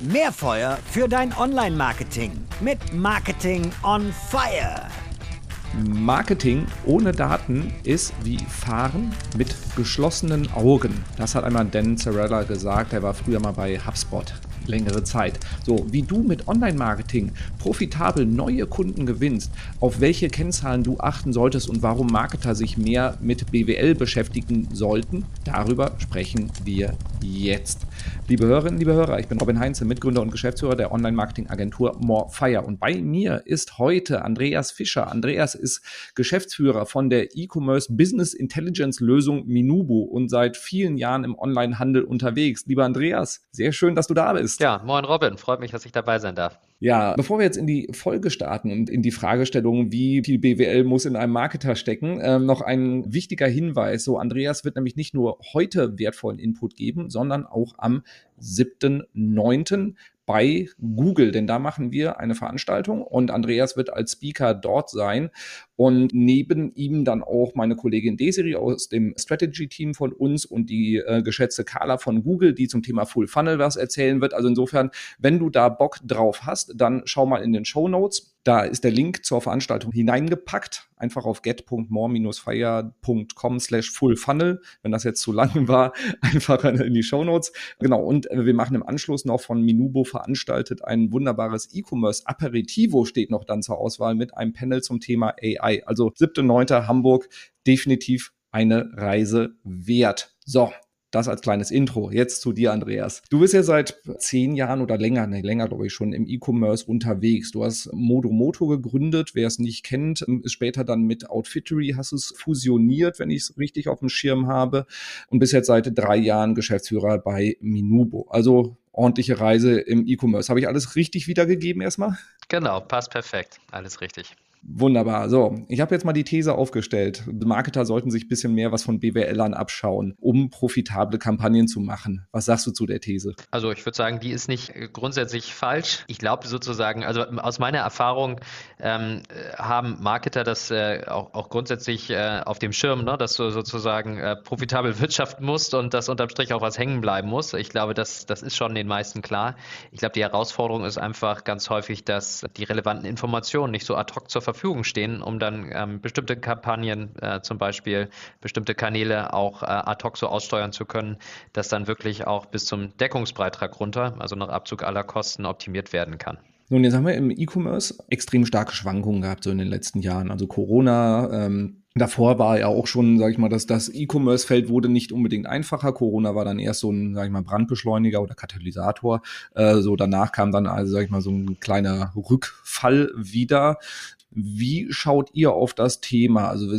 Mehr Feuer für dein Online-Marketing mit Marketing on Fire. Marketing ohne Daten ist wie Fahren mit geschlossenen Augen. Das hat einmal Dan Zarella gesagt, der war früher mal bei HubSpot längere Zeit. So, wie du mit Online-Marketing profitabel neue Kunden gewinnst, auf welche Kennzahlen du achten solltest und warum Marketer sich mehr mit BWL beschäftigen sollten, darüber sprechen wir jetzt. Liebe Hörerinnen, liebe Hörer, ich bin Robin Heinze, Mitgründer und Geschäftsführer der Online-Marketing-Agentur Morefire und bei mir ist heute Andreas Fischer. Andreas ist Geschäftsführer von der E-Commerce Business Intelligence Lösung Minubo und seit vielen Jahren im Online-Handel unterwegs. Lieber Andreas, sehr schön, dass du da bist. Ja, moin Robin, freut mich, dass ich dabei sein darf. Ja, bevor wir jetzt in die Folge starten und in die Fragestellung, wie viel BWL muss in einem Marketer stecken, äh, noch ein wichtiger Hinweis. So, Andreas wird nämlich nicht nur heute wertvollen Input geben, sondern auch am 7.9 bei Google, denn da machen wir eine Veranstaltung und Andreas wird als Speaker dort sein und neben ihm dann auch meine Kollegin Desiree aus dem Strategy-Team von uns und die äh, geschätzte Carla von Google, die zum Thema Full Funnel was erzählen wird. Also insofern, wenn du da Bock drauf hast, dann schau mal in den Show Notes. Da ist der Link zur Veranstaltung hineingepackt. Einfach auf get.more-fire.com slash full funnel. Wenn das jetzt zu lang war, einfach in die Show Notes. Genau. Und äh, wir machen im Anschluss noch von Minubo veranstaltet ein wunderbares E-Commerce Aperitivo steht noch dann zur Auswahl mit einem Panel zum Thema AI. Also 7.9. Hamburg definitiv eine Reise wert. So, das als kleines Intro. Jetzt zu dir, Andreas. Du bist ja seit zehn Jahren oder länger, ne, länger glaube ich schon, im E-Commerce unterwegs. Du hast Modo Moto gegründet. Wer es nicht kennt, ist später dann mit Outfittery, hast es fusioniert, wenn ich es richtig auf dem Schirm habe. Und bist jetzt seit drei Jahren Geschäftsführer bei Minubo. Also ordentliche Reise im E-Commerce. Habe ich alles richtig wiedergegeben erstmal? Genau, passt perfekt. Alles richtig. Wunderbar. So, ich habe jetzt mal die These aufgestellt. Marketer sollten sich ein bisschen mehr was von BWLern abschauen, um profitable Kampagnen zu machen. Was sagst du zu der These? Also ich würde sagen, die ist nicht grundsätzlich falsch. Ich glaube sozusagen, also aus meiner Erfahrung ähm, haben Marketer das äh, auch, auch, grundsätzlich äh, auf dem Schirm, ne, dass du sozusagen äh, profitabel wirtschaften musst und dass unterm Strich auch was hängen bleiben muss. Ich glaube, das, das ist schon den meisten klar. Ich glaube, die Herausforderung ist einfach ganz häufig, dass die relevanten Informationen nicht so ad hoc zur Verfügung stehen, um dann ähm, bestimmte Kampagnen, äh, zum Beispiel bestimmte Kanäle auch äh, ad hoc so aussteuern zu können, dass dann wirklich auch bis zum Deckungsbeitrag runter, also nach Abzug aller Kosten, optimiert werden kann. Nun, jetzt haben wir im E-Commerce extrem starke Schwankungen gehabt, so in den letzten Jahren. Also Corona, ähm, davor war ja auch schon, sag ich mal, dass das E-Commerce-Feld wurde nicht unbedingt einfacher. Corona war dann erst so ein, sag ich mal, Brandbeschleuniger oder Katalysator. Äh, so danach kam dann also, sag ich mal, so ein kleiner Rückfall wieder. Wie schaut ihr auf das Thema? Also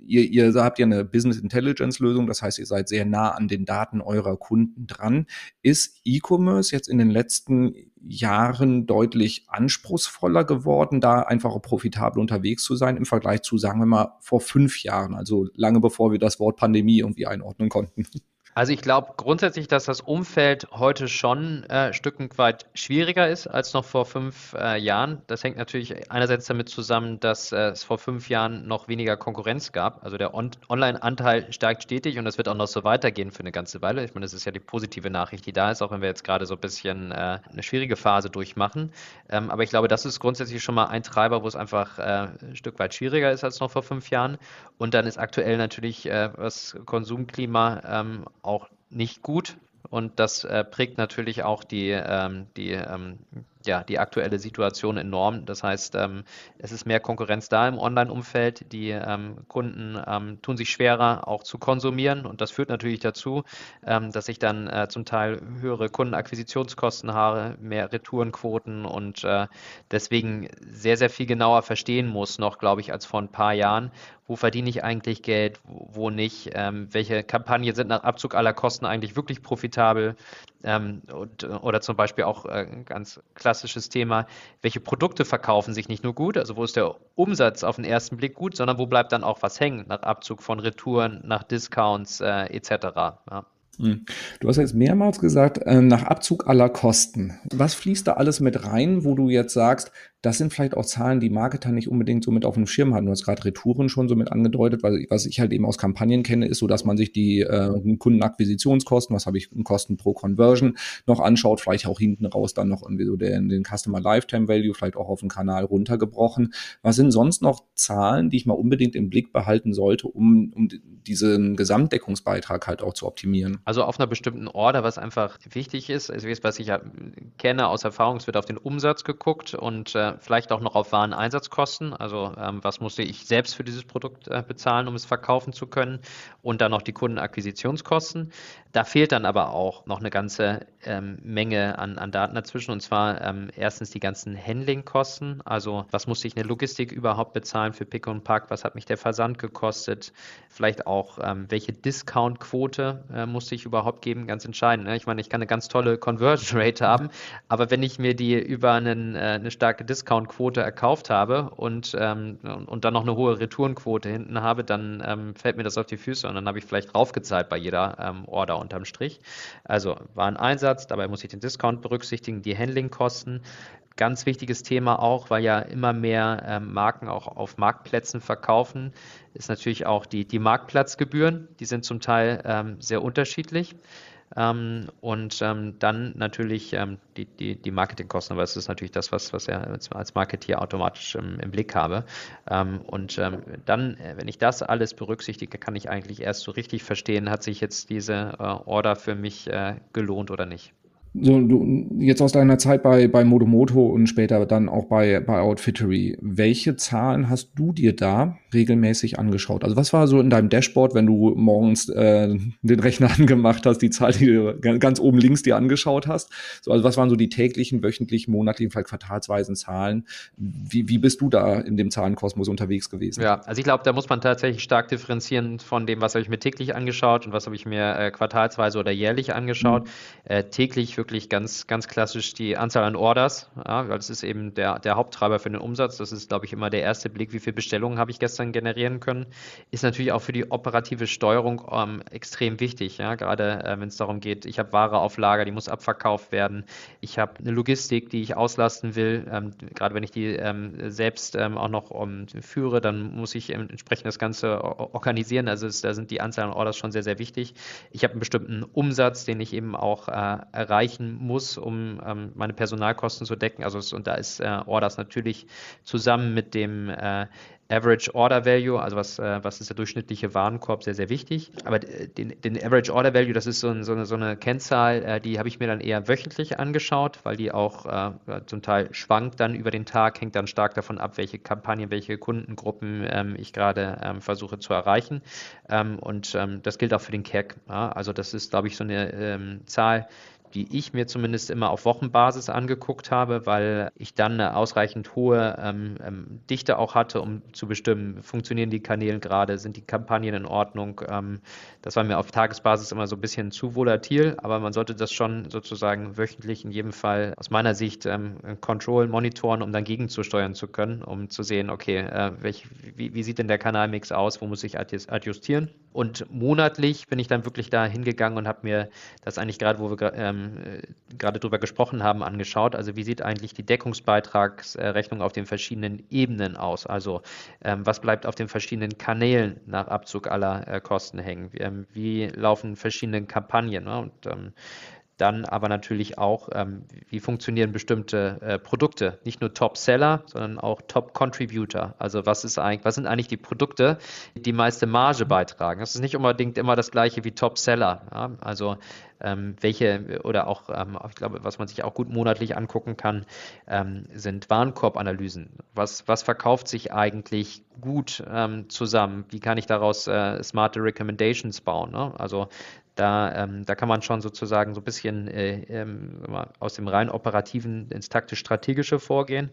ihr, ihr habt ja eine Business Intelligence Lösung, das heißt, ihr seid sehr nah an den Daten eurer Kunden dran. Ist E-Commerce jetzt in den letzten Jahren deutlich anspruchsvoller geworden, da einfach profitabel unterwegs zu sein im Vergleich zu, sagen wir mal, vor fünf Jahren, also lange bevor wir das Wort Pandemie irgendwie einordnen konnten? Also ich glaube grundsätzlich, dass das Umfeld heute schon äh, ein Stück weit schwieriger ist als noch vor fünf äh, Jahren. Das hängt natürlich einerseits damit zusammen, dass äh, es vor fünf Jahren noch weniger Konkurrenz gab. Also der On Online-Anteil steigt stetig und das wird auch noch so weitergehen für eine ganze Weile. Ich meine, das ist ja die positive Nachricht, die da ist, auch wenn wir jetzt gerade so ein bisschen äh, eine schwierige Phase durchmachen. Ähm, aber ich glaube, das ist grundsätzlich schon mal ein Treiber, wo es einfach äh, ein Stück weit schwieriger ist als noch vor fünf Jahren. Und dann ist aktuell natürlich äh, was Konsumklima ähm, auch nicht gut. Und das äh, prägt natürlich auch die, ähm, die ähm, ja, die aktuelle Situation enorm. Das heißt, ähm, es ist mehr Konkurrenz da im Online-Umfeld. Die ähm, Kunden ähm, tun sich schwerer, auch zu konsumieren. Und das führt natürlich dazu, ähm, dass ich dann äh, zum Teil höhere Kundenakquisitionskosten habe, mehr Retourenquoten und äh, deswegen sehr, sehr viel genauer verstehen muss, noch, glaube ich, als vor ein paar Jahren. Wo verdiene ich eigentlich Geld, wo nicht? Ähm, welche Kampagnen sind nach Abzug aller Kosten eigentlich wirklich profitabel? Ähm, und, oder zum Beispiel auch äh, ganz klassisches Thema, welche Produkte verkaufen sich nicht nur gut, also wo ist der Umsatz auf den ersten Blick gut, sondern wo bleibt dann auch was hängen, nach Abzug von Retouren, nach Discounts äh, etc. Ja. Hm. Du hast jetzt mehrmals gesagt, äh, nach Abzug aller Kosten. Was fließt da alles mit rein, wo du jetzt sagst, das sind vielleicht auch Zahlen, die Marketer nicht unbedingt so mit auf dem Schirm hatten. Du hast gerade Retouren schon so mit angedeutet, weil was ich halt eben aus Kampagnen kenne, ist so, dass man sich die äh, Kundenakquisitionskosten, was habe ich Kosten pro Conversion noch anschaut, vielleicht auch hinten raus dann noch irgendwie so den, den Customer Lifetime Value, vielleicht auch auf dem Kanal runtergebrochen. Was sind sonst noch Zahlen, die ich mal unbedingt im Blick behalten sollte, um, um diesen Gesamtdeckungsbeitrag halt auch zu optimieren? Also auf einer bestimmten Order, was einfach wichtig ist, also was ich ja kenne aus Erfahrung, es wird auf den Umsatz geguckt und äh, vielleicht auch noch auf Wareneinsatzkosten. Also ähm, was musste ich selbst für dieses Produkt äh, bezahlen, um es verkaufen zu können und dann noch die Kundenakquisitionskosten. Da fehlt dann aber auch noch eine ganze ähm, Menge an, an Daten dazwischen und zwar ähm, erstens die ganzen Handlingkosten. Also was musste ich in der Logistik überhaupt bezahlen für Pick und Pack? Was hat mich der Versand gekostet? Vielleicht auch ähm, welche Discount-Quote äh, musste ich überhaupt geben? Ganz entscheidend. Ne? Ich meine, ich kann eine ganz tolle Conversion Rate haben, aber wenn ich mir die über einen, äh, eine starke Discount-Quote erkauft habe und, ähm, und dann noch eine hohe Retourenquote hinten habe, dann ähm, fällt mir das auf die Füße und dann habe ich vielleicht draufgezahlt bei jeder ähm, Order unterm Strich. Also war ein Einsatz, dabei muss ich den Discount berücksichtigen, die Handlingkosten. Ganz wichtiges Thema auch, weil ja immer mehr ähm, Marken auch auf Marktplätzen verkaufen, ist natürlich auch die, die Marktplatzgebühren. Die sind zum Teil ähm, sehr unterschiedlich. Ähm, und ähm, dann natürlich ähm, die, die, die Marketingkosten, aber es ist natürlich das, was, was ich als Marketeer automatisch im, im Blick habe. Und dann, äh, wenn ich das alles berücksichtige, kann ich eigentlich erst so richtig verstehen, hat sich jetzt diese äh, Order für mich äh, gelohnt oder nicht so du jetzt aus deiner Zeit bei bei Modomoto und später dann auch bei bei Outfittery, welche Zahlen hast du dir da regelmäßig angeschaut? Also was war so in deinem Dashboard, wenn du morgens äh, den Rechner angemacht hast, die Zahl, die du ganz oben links dir angeschaut hast? So, also was waren so die täglichen, wöchentlichen, monatlichen, vielleicht quartalsweisen Zahlen? Wie, wie bist du da in dem Zahlenkosmos unterwegs gewesen? Ja, also ich glaube, da muss man tatsächlich stark differenzieren von dem, was habe ich mir täglich angeschaut und was habe ich mir äh, quartalsweise oder jährlich angeschaut. Mhm. Äh, täglich wirklich ganz, ganz klassisch die Anzahl an Orders, ja, weil das ist eben der, der Haupttreiber für den Umsatz. Das ist, glaube ich, immer der erste Blick, wie viele Bestellungen habe ich gestern generieren können. Ist natürlich auch für die operative Steuerung ähm, extrem wichtig, ja, gerade äh, wenn es darum geht, ich habe Ware auf Lager, die muss abverkauft werden. Ich habe eine Logistik, die ich auslasten will. Ähm, gerade wenn ich die ähm, selbst ähm, auch noch um, führe, dann muss ich entsprechend das Ganze organisieren. Also es, da sind die Anzahl an Orders schon sehr, sehr wichtig. Ich habe einen bestimmten Umsatz, den ich eben auch äh, erreiche erreichen muss, um ähm, meine Personalkosten zu decken. Also und da ist äh, Orders natürlich zusammen mit dem äh, Average Order Value, also was, äh, was ist der durchschnittliche Warenkorb, sehr, sehr wichtig. Aber den, den Average Order Value, das ist so, ein, so, eine, so eine, Kennzahl, äh, die habe ich mir dann eher wöchentlich angeschaut, weil die auch äh, zum Teil schwankt dann über den Tag, hängt dann stark davon ab, welche Kampagnen, welche Kundengruppen ähm, ich gerade ähm, versuche zu erreichen. Ähm, und ähm, das gilt auch für den CAC. Ja? Also das ist, glaube ich, so eine ähm, Zahl, die ich mir zumindest immer auf Wochenbasis angeguckt habe, weil ich dann eine ausreichend hohe ähm, ähm, Dichte auch hatte, um zu bestimmen, funktionieren die Kanäle gerade, sind die Kampagnen in Ordnung. Ähm, das war mir auf Tagesbasis immer so ein bisschen zu volatil, aber man sollte das schon sozusagen wöchentlich in jedem Fall aus meiner Sicht ähm, control, monitoren, um dann gegenzusteuern zu können, um zu sehen, okay, äh, welch, wie, wie, sieht denn der Kanalmix aus, wo muss ich adjustieren? Und monatlich bin ich dann wirklich da hingegangen und habe mir das eigentlich gerade, wo wir ähm, äh, gerade drüber gesprochen haben, angeschaut. Also wie sieht eigentlich die Deckungsbeitragsrechnung auf den verschiedenen Ebenen aus? Also ähm, was bleibt auf den verschiedenen Kanälen nach Abzug aller äh, Kosten hängen? Wie, ähm, wie, laufen verschiedene Kampagnen? Ne? Und ähm, dann aber natürlich auch, ähm, wie funktionieren bestimmte äh, Produkte. Nicht nur Top-Seller, sondern auch Top-Contributor. Also was ist eigentlich, was sind eigentlich die Produkte, die die meiste Marge beitragen? Das ist nicht unbedingt immer das gleiche wie Top-Seller. Ja? Also ähm, welche oder auch, ähm, ich glaube, was man sich auch gut monatlich angucken kann, ähm, sind Warenkorbanalysen. Was, was verkauft sich eigentlich gut ähm, zusammen? Wie kann ich daraus äh, smarte Recommendations bauen? Ne? Also da, ähm, da kann man schon sozusagen so ein bisschen äh, ähm, aus dem rein operativen ins taktisch-strategische vorgehen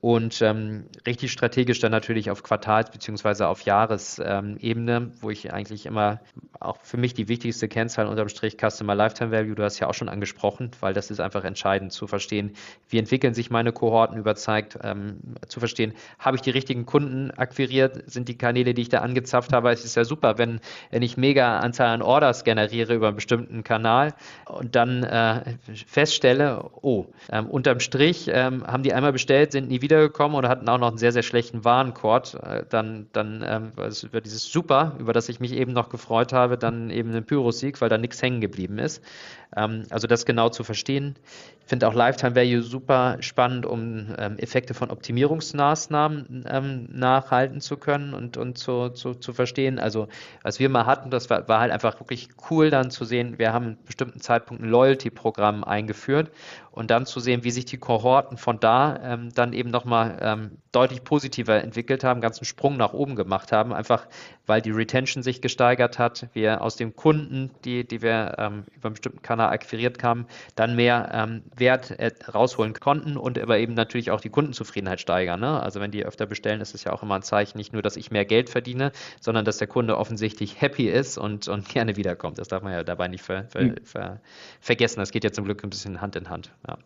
und ähm, richtig strategisch dann natürlich auf Quartals- bzw. auf Jahresebene, wo ich eigentlich immer auch für mich die wichtigste Kennzahl unterm Strich Customer Lifetime Value, du hast ja auch schon angesprochen, weil das ist einfach entscheidend zu verstehen, wie entwickeln sich meine Kohorten über Zeit, ähm, zu verstehen, habe ich die richtigen Kunden akquiriert, sind die Kanäle, die ich da angezapft habe, es ist ja super, wenn, wenn ich mega Anzahl an Orders generiere über einen bestimmten Kanal und dann äh, feststelle, oh, ähm, unterm Strich ähm, haben die einmal bestellt, sind nie wieder wiedergekommen und hatten auch noch einen sehr, sehr schlechten Warenkorb. Äh, dann, dann ähm, also über dieses Super, über das ich mich eben noch gefreut habe, dann eben einen Pyrrhus-Sieg, weil da nichts hängen geblieben ist. Ähm, also das genau zu verstehen. Ich finde auch Lifetime Value super spannend, um ähm, Effekte von Optimierungsmaßnahmen ähm, nachhalten zu können und, und zu, zu, zu verstehen. Also was wir mal hatten, das war, war halt einfach wirklich cool dann zu sehen, wir haben einen bestimmten Zeitpunkt ein Loyalty-Programm eingeführt und dann zu sehen, wie sich die Kohorten von da ähm, dann eben nochmal ähm, deutlich positiver entwickelt haben, ganzen Sprung nach oben gemacht haben, einfach weil die Retention sich gesteigert hat, wir aus den Kunden, die, die wir ähm, über einen bestimmten Kanal akquiriert haben, dann mehr ähm, Wert äh, rausholen konnten und aber eben natürlich auch die Kundenzufriedenheit steigern. Ne? Also wenn die öfter bestellen, ist es ja auch immer ein Zeichen, nicht nur, dass ich mehr Geld verdiene, sondern dass der Kunde offensichtlich happy ist und, und gerne wiederkommt. Das darf man ja dabei nicht ver, ver, hm. ver, vergessen. Das geht ja zum Glück ein bisschen Hand in Hand. Ja.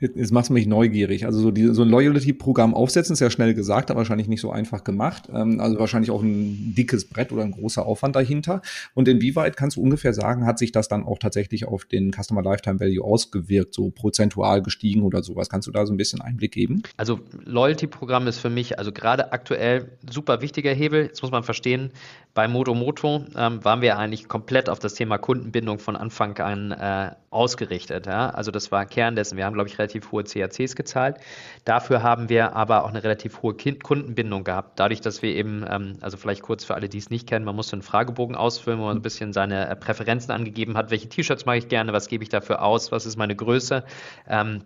Jetzt macht es mich neugierig. Also so, die, so ein Loyalty-Programm aufsetzen ist ja schnell gesagt, aber wahrscheinlich nicht so einfach gemacht. Ähm, also wahrscheinlich auch ein dickes Brett oder ein großer Aufwand dahinter. Und inwieweit kannst du ungefähr sagen, hat sich das dann auch tatsächlich auf den Customer Lifetime Value ausgewirkt, so prozentual gestiegen oder sowas? Kannst du da so ein bisschen Einblick geben? Also Loyalty-Programm ist für mich also gerade aktuell super wichtiger Hebel. Jetzt muss man verstehen, bei Moto Moto ähm, waren wir eigentlich komplett auf das Thema Kundenbindung von Anfang an äh, ausgerichtet. Ja? Also das war Kern dessen. Wir haben, glaube ich, relativ hohe CACs gezahlt. Dafür haben wir aber auch eine relativ hohe kind Kundenbindung gehabt. Dadurch, dass wir eben, ähm, also vielleicht kurz für alle, die es nicht kennen, man musste einen Fragebogen ausfüllen, wo man ein bisschen seine äh, Präferenzen angegeben hat. Welche T-Shirts mag ich gerne? Was gebe ich dafür aus? Was ist meine Größe? Ähm,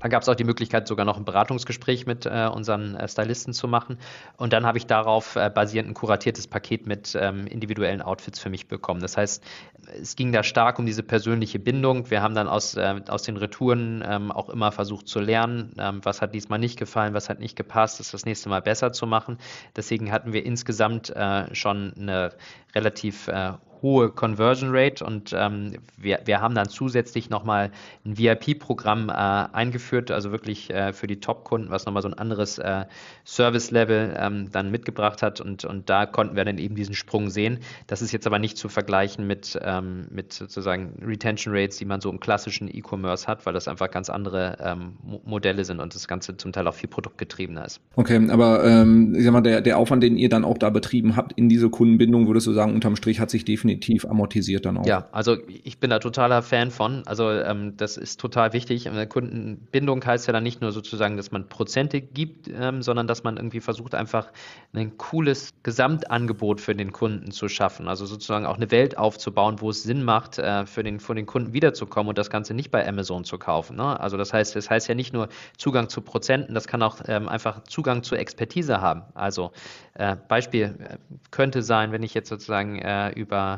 dann gab es auch die Möglichkeit, sogar noch ein Beratungsgespräch mit äh, unseren äh, Stylisten zu machen. Und dann habe ich darauf äh, basierend ein kuratiertes Paket mit ähm, individuellen Outfits für mich bekommen. Das heißt, es ging da stark um diese persönliche Bindung. Wir haben dann aus, äh, aus den Retouren ähm, auch immer versucht zu lernen, ähm, was hat diesmal nicht gefallen, was hat nicht gepasst, das das nächste Mal besser zu machen. Deswegen hatten wir insgesamt äh, schon eine relativ äh, hohe Conversion Rate und ähm, wir, wir haben dann zusätzlich nochmal ein VIP-Programm äh, eingeführt, also wirklich äh, für die Top-Kunden, was nochmal so ein anderes äh, Service-Level ähm, dann mitgebracht hat und, und da konnten wir dann eben diesen Sprung sehen. Das ist jetzt aber nicht zu vergleichen mit, ähm, mit sozusagen Retention Rates, die man so im klassischen E-Commerce hat, weil das einfach ganz andere ähm, Modelle sind und das Ganze zum Teil auch viel produktgetriebener ist. Okay, aber ähm, ich sag mal, der, der Aufwand, den ihr dann auch da betrieben habt in diese Kundenbindung, würdest du sagen, unterm Strich hat sich definitiv definitiv amortisiert dann auch. Ja, also ich bin da totaler Fan von. Also ähm, das ist total wichtig. Kundenbindung heißt ja dann nicht nur sozusagen, dass man Prozente gibt, ähm, sondern dass man irgendwie versucht, einfach ein cooles Gesamtangebot für den Kunden zu schaffen. Also sozusagen auch eine Welt aufzubauen, wo es Sinn macht, äh, für, den, für den Kunden wiederzukommen und das Ganze nicht bei Amazon zu kaufen. Ne? Also das heißt, das heißt ja nicht nur Zugang zu Prozenten, das kann auch ähm, einfach Zugang zur Expertise haben. Also äh, Beispiel äh, könnte sein, wenn ich jetzt sozusagen äh, über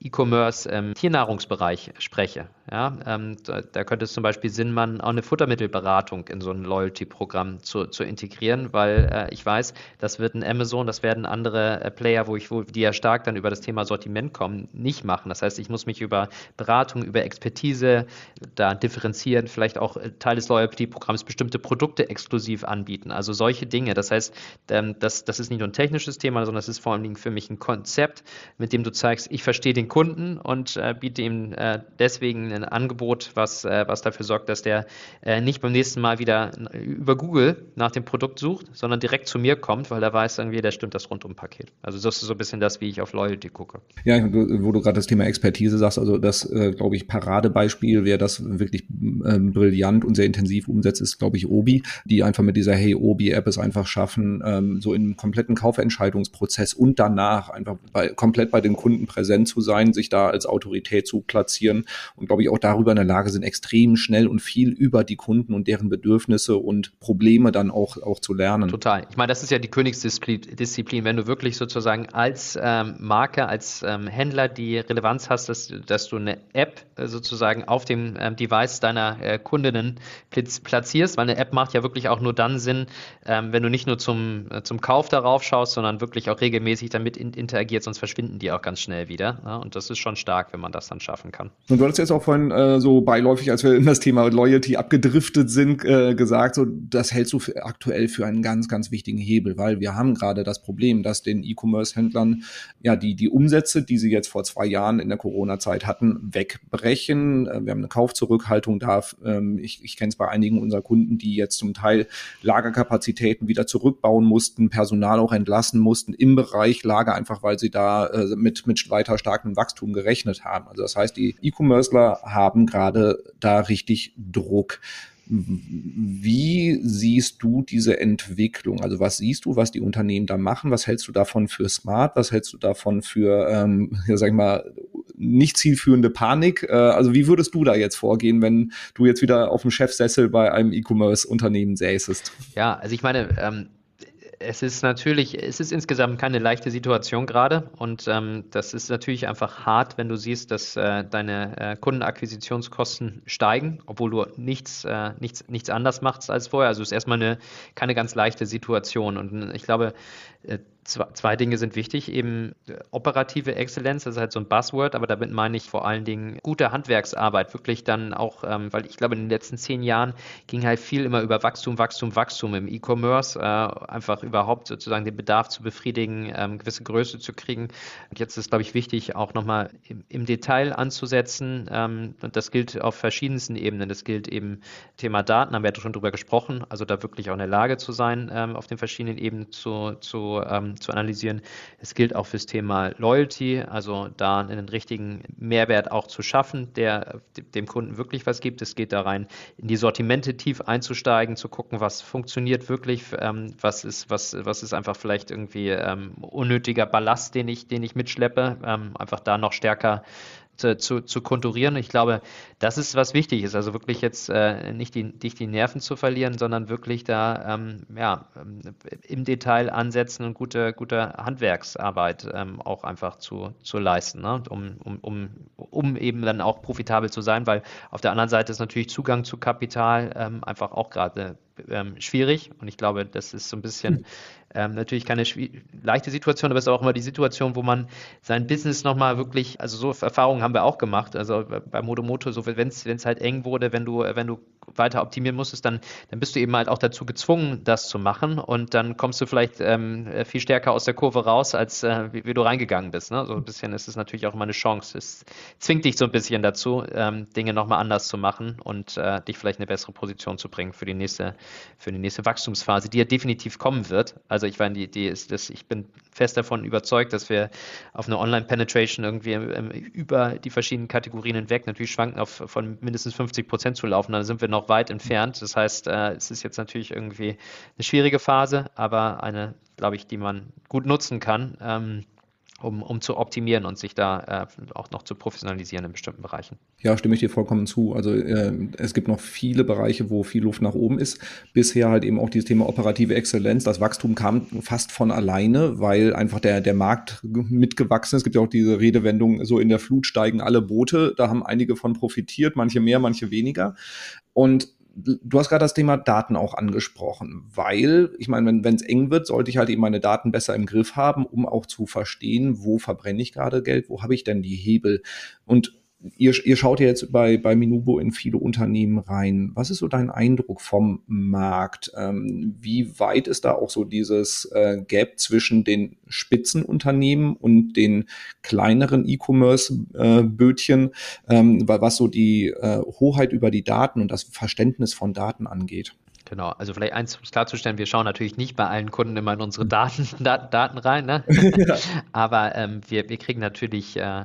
E-Commerce im Tiernahrungsbereich spreche. Ja, ähm, da, könnte es zum Beispiel Sinn machen, auch eine Futtermittelberatung in so ein Loyalty-Programm zu, zu integrieren, weil äh, ich weiß, das wird ein Amazon, das werden andere äh, Player, wo ich, wo, die ja stark dann über das Thema Sortiment kommen, nicht machen. Das heißt, ich muss mich über Beratung, über Expertise da differenzieren, vielleicht auch äh, Teil des Loyalty-Programms bestimmte Produkte exklusiv anbieten. Also solche Dinge. Das heißt, ähm, das, das ist nicht nur ein technisches Thema, sondern es ist vor allen Dingen für mich ein Konzept, mit dem du zeigst, ich verstehe den Kunden und äh, biete ihm äh, deswegen ein Angebot, was, äh, was dafür sorgt, dass der äh, nicht beim nächsten Mal wieder über Google nach dem Produkt sucht, sondern direkt zu mir kommt, weil er weiß irgendwie, der stimmt das Rundum-Paket. Also das ist so ein bisschen das, wie ich auf Loyalty gucke. Ja, wo du gerade das Thema Expertise sagst, also das, äh, glaube ich, Paradebeispiel, wer das wirklich ähm, brillant und sehr intensiv umsetzt, ist, glaube ich, Obi, die einfach mit dieser Hey Obi-App es einfach schaffen, ähm, so im kompletten Kaufentscheidungsprozess und danach einfach bei, komplett bei den Kunden präsent zu sein, sich da als Autorität zu platzieren und, glaube ich, auch darüber in der Lage sind, extrem schnell und viel über die Kunden und deren Bedürfnisse und Probleme dann auch, auch zu lernen. Total. Ich meine, das ist ja die Königsdisziplin, wenn du wirklich sozusagen als ähm, Marke, als ähm, Händler die Relevanz hast, dass, dass du eine App äh, sozusagen auf dem ähm, Device deiner äh, Kundinnen platzierst, weil eine App macht ja wirklich auch nur dann Sinn, ähm, wenn du nicht nur zum, äh, zum Kauf darauf schaust, sondern wirklich auch regelmäßig damit in, interagierst, sonst verschwinden die auch ganz schnell wieder. Ne? Und das ist schon stark, wenn man das dann schaffen kann. Und du hast jetzt auch vorhin äh, so beiläufig, als wir in das Thema Loyalty abgedriftet sind, äh, gesagt, so das hältst du für, aktuell für einen ganz, ganz wichtigen Hebel, weil wir haben gerade das Problem, dass den E-Commerce-Händlern ja die, die Umsätze, die sie jetzt vor zwei Jahren in der Corona-Zeit hatten, wegbrechen. Äh, wir haben eine Kaufzurückhaltung da. Ähm, ich ich kenne es bei einigen unserer Kunden, die jetzt zum Teil Lagerkapazitäten wieder zurückbauen mussten, Personal auch entlassen mussten im Bereich Lager, einfach weil sie da äh, mit, mit weiter starkem Wachstum gerechnet haben. Also das heißt, die E-Commercer haben gerade da richtig Druck. Wie siehst du diese Entwicklung? Also was siehst du, was die Unternehmen da machen? Was hältst du davon für smart? Was hältst du davon für, ähm, ja, sag ich mal, nicht zielführende Panik? Äh, also wie würdest du da jetzt vorgehen, wenn du jetzt wieder auf dem Chefsessel bei einem E-Commerce-Unternehmen säßest? Ja, also ich meine, ähm, es ist natürlich, es ist insgesamt keine leichte Situation gerade und ähm, das ist natürlich einfach hart, wenn du siehst, dass äh, deine äh, Kundenakquisitionskosten steigen, obwohl du nichts, äh, nichts, nichts anders machst als vorher. Also es ist erstmal eine, keine ganz leichte Situation und ich glaube, äh, zwei Dinge sind wichtig. Eben äh, operative Exzellenz, das ist halt so ein Buzzword, aber damit meine ich vor allen Dingen gute Handwerksarbeit. Wirklich dann auch, ähm, weil ich glaube, in den letzten zehn Jahren ging halt viel immer über Wachstum, Wachstum, Wachstum im E-Commerce. Äh, einfach überhaupt sozusagen den Bedarf zu befriedigen, ähm, gewisse Größe zu kriegen. Und jetzt ist, glaube ich, wichtig, auch nochmal im, im Detail anzusetzen. Ähm, und das gilt auf verschiedensten Ebenen. Das gilt eben Thema Daten, haben wir ja schon drüber gesprochen. Also da wirklich auch in der Lage zu sein, ähm, auf den verschiedenen Ebenen zu, zu zu analysieren. Es gilt auch fürs Thema Loyalty, also da einen richtigen Mehrwert auch zu schaffen, der dem Kunden wirklich was gibt. Es geht da rein, in die Sortimente tief einzusteigen, zu gucken, was funktioniert wirklich, ähm, was ist, was, was ist einfach vielleicht irgendwie ähm, unnötiger Ballast, den ich, den ich mitschleppe, ähm, einfach da noch stärker zu, zu, konturieren. Ich glaube, das ist was wichtig ist. Also wirklich jetzt äh, nicht, die, nicht die Nerven zu verlieren, sondern wirklich da ähm, ja, ähm, im Detail ansetzen und gute, gute Handwerksarbeit ähm, auch einfach zu, zu leisten, ne? um, um, um, um eben dann auch profitabel zu sein, weil auf der anderen Seite ist natürlich Zugang zu Kapital ähm, einfach auch gerade ähm, schwierig und ich glaube, das ist so ein bisschen ähm, natürlich keine leichte Situation, aber es ist auch immer die Situation, wo man sein Business nochmal wirklich, also so Erfahrungen haben wir auch gemacht, also bei Modomoto, so wenn es halt eng wurde, wenn du, wenn du weiter optimieren musstest, dann, dann bist du eben halt auch dazu gezwungen, das zu machen und dann kommst du vielleicht ähm, viel stärker aus der Kurve raus, als äh, wie, wie, du reingegangen bist. Ne? So ein bisschen ist es natürlich auch immer eine Chance. Es zwingt dich so ein bisschen dazu, ähm, Dinge nochmal anders zu machen und äh, dich vielleicht in eine bessere Position zu bringen für die nächste, für die nächste Wachstumsphase, die ja definitiv kommen wird. Also ich meine, die Idee ist, dass ich bin fest davon überzeugt, dass wir auf eine Online-Penetration irgendwie ähm, über die verschiedenen Kategorien hinweg natürlich schwanken auf von mindestens 50 Prozent zu laufen. Dann sind wir noch weit entfernt. Das heißt, äh, es ist jetzt natürlich irgendwie eine schwierige Phase, aber eine, glaube ich, die man gut nutzen kann. Ähm, um, um zu optimieren und sich da äh, auch noch zu professionalisieren in bestimmten Bereichen. Ja, stimme ich dir vollkommen zu. Also äh, es gibt noch viele Bereiche, wo viel Luft nach oben ist. Bisher halt eben auch dieses Thema operative Exzellenz. Das Wachstum kam fast von alleine, weil einfach der, der Markt mitgewachsen ist. Es gibt ja auch diese Redewendung, so in der Flut steigen alle Boote. Da haben einige von profitiert, manche mehr, manche weniger. Und du hast gerade das Thema Daten auch angesprochen, weil, ich meine, wenn es eng wird, sollte ich halt eben meine Daten besser im Griff haben, um auch zu verstehen, wo verbrenne ich gerade Geld, wo habe ich denn die Hebel. Und ihr, ihr schaut ja jetzt bei, bei Minubo in viele Unternehmen rein. Was ist so dein Eindruck vom Markt? Ähm, wie weit ist da auch so dieses äh, Gap zwischen den Spitzenunternehmen und den kleineren E-Commerce-Bötchen, äh, ähm, was so die äh, Hoheit über die Daten und das Verständnis von Daten angeht? Genau, also vielleicht eins, um es klarzustellen, wir schauen natürlich nicht bei allen Kunden immer in unsere Daten, Daten rein, ne? aber ähm, wir, wir kriegen natürlich äh,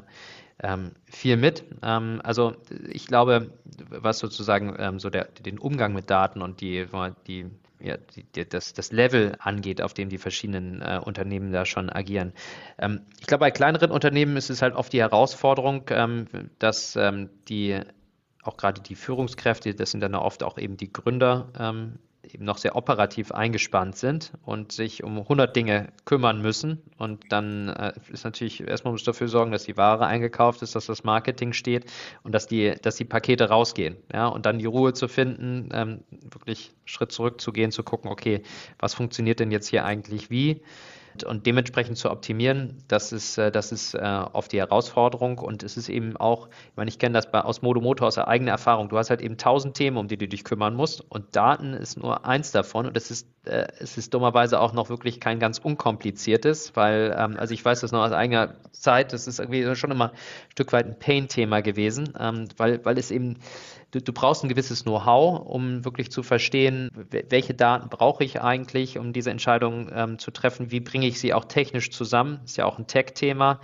ähm, viel mit. Ähm, also ich glaube, was sozusagen ähm, so der, den Umgang mit Daten und die, die, ja, die, das, das Level angeht, auf dem die verschiedenen äh, Unternehmen da schon agieren. Ähm, ich glaube, bei kleineren Unternehmen ist es halt oft die Herausforderung, ähm, dass ähm, die auch gerade die Führungskräfte, das sind dann oft auch eben die Gründer, eben noch sehr operativ eingespannt sind und sich um 100 Dinge kümmern müssen. Und dann äh, ist natürlich erstmal muss dafür sorgen, dass die Ware eingekauft ist, dass das Marketing steht und dass die, dass die Pakete rausgehen. Ja, und dann die Ruhe zu finden, ähm, wirklich Schritt zurück zu gehen, zu gucken, okay, was funktioniert denn jetzt hier eigentlich wie? Und dementsprechend zu optimieren, das ist, äh, das ist äh, oft die Herausforderung. Und es ist eben auch, ich meine, ich kenne das aus Modomoto aus der eigenen Erfahrung, du hast halt eben tausend Themen, um die du dich kümmern musst. Und Daten ist nur eins davon. Und es ist, äh, es ist dummerweise auch noch wirklich kein ganz unkompliziertes, weil, ähm, also ich weiß das noch aus eigener Zeit, das ist irgendwie schon immer ein Stück weit ein Pain-Thema gewesen, ähm, weil, weil es eben du, du brauchst ein gewisses Know-how, um wirklich zu verstehen, welche Daten brauche ich eigentlich, um diese Entscheidung ähm, zu treffen, wie bringe ich sie auch technisch zusammen, ist ja auch ein Tech-Thema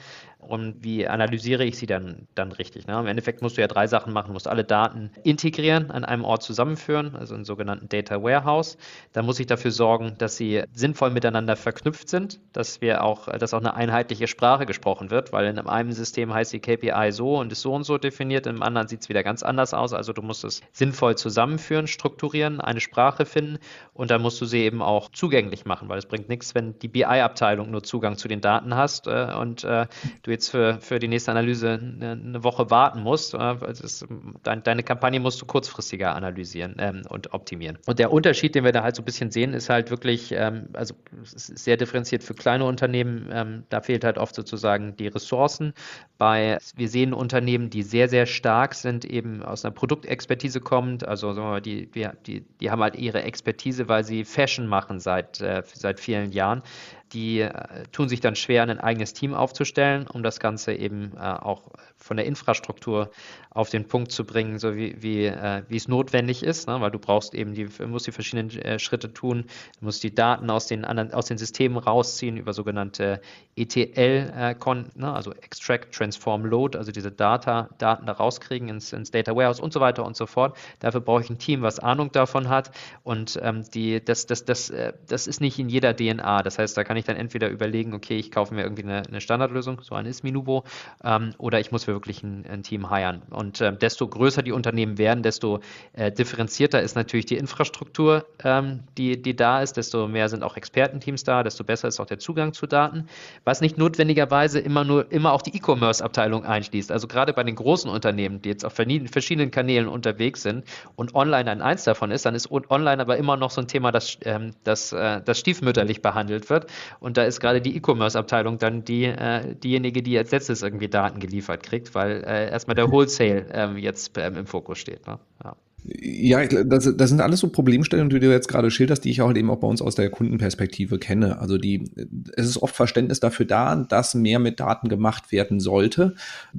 und wie analysiere ich sie dann, dann richtig. Ne? Im Endeffekt musst du ja drei Sachen machen. Musst alle Daten integrieren, an einem Ort zusammenführen, also einen sogenannten Data Warehouse. Dann muss ich dafür sorgen, dass sie sinnvoll miteinander verknüpft sind, dass wir auch, dass auch eine einheitliche Sprache gesprochen wird, weil in einem System heißt die KPI so und ist so und so definiert, im anderen sieht es wieder ganz anders aus. Also du musst es sinnvoll zusammenführen, strukturieren, eine Sprache finden und dann musst du sie eben auch zugänglich machen, weil es bringt nichts, wenn die BI-Abteilung nur Zugang zu den Daten hast äh, und äh, du jetzt für, für die nächste Analyse eine, eine Woche warten musst. Ist, dein, deine Kampagne musst du kurzfristiger analysieren ähm, und optimieren. Und der Unterschied, den wir da halt so ein bisschen sehen, ist halt wirklich, ähm, also sehr differenziert für kleine Unternehmen. Ähm, da fehlt halt oft sozusagen die Ressourcen. Bei, wir sehen Unternehmen, die sehr, sehr stark sind, eben aus einer Produktexpertise kommt. Also sagen wir mal, die, die, die haben halt ihre Expertise, weil sie Fashion machen seit, äh, seit vielen Jahren die äh, tun sich dann schwer, ein eigenes Team aufzustellen, um das Ganze eben äh, auch von der Infrastruktur auf den Punkt zu bringen, so wie, wie, äh, wie es notwendig ist, ne? weil du brauchst eben die, musst die verschiedenen äh, Schritte tun, du musst die Daten aus den anderen, aus den Systemen rausziehen über sogenannte ETL, äh, ne? also Extract, Transform, Load, also diese Data, Daten da rauskriegen ins, ins Data Warehouse und so weiter und so fort. Dafür brauche ich ein Team, was Ahnung davon hat und ähm, die, das, das, das, äh, das ist nicht in jeder DNA. Das heißt, da kann ich dann entweder überlegen, okay, ich kaufe mir irgendwie eine, eine Standardlösung, so eine ist Minubo, ähm, oder ich muss wirklich ein, ein Team. Und und äh, desto größer die Unternehmen werden, desto äh, differenzierter ist natürlich die Infrastruktur, ähm, die, die da ist, desto mehr sind auch Expertenteams da, desto besser ist auch der Zugang zu Daten, was nicht notwendigerweise immer nur immer auch die E-Commerce-Abteilung einschließt. Also gerade bei den großen Unternehmen, die jetzt auf verschiedenen Kanälen unterwegs sind und online ein eins davon ist, dann ist online aber immer noch so ein Thema, das, ähm, das, äh, das stiefmütterlich behandelt wird. Und da ist gerade die E-Commerce-Abteilung dann die, äh, diejenige, die als letztes irgendwie Daten geliefert kriegt, weil äh, erstmal der Wholesale ähm, jetzt ähm, im Fokus steht. Ne? Ja. Ja, das, das sind alles so Problemstellungen, die du jetzt gerade schilderst, die ich auch halt eben auch bei uns aus der Kundenperspektive kenne. Also die, es ist oft Verständnis dafür da, dass mehr mit Daten gemacht werden sollte.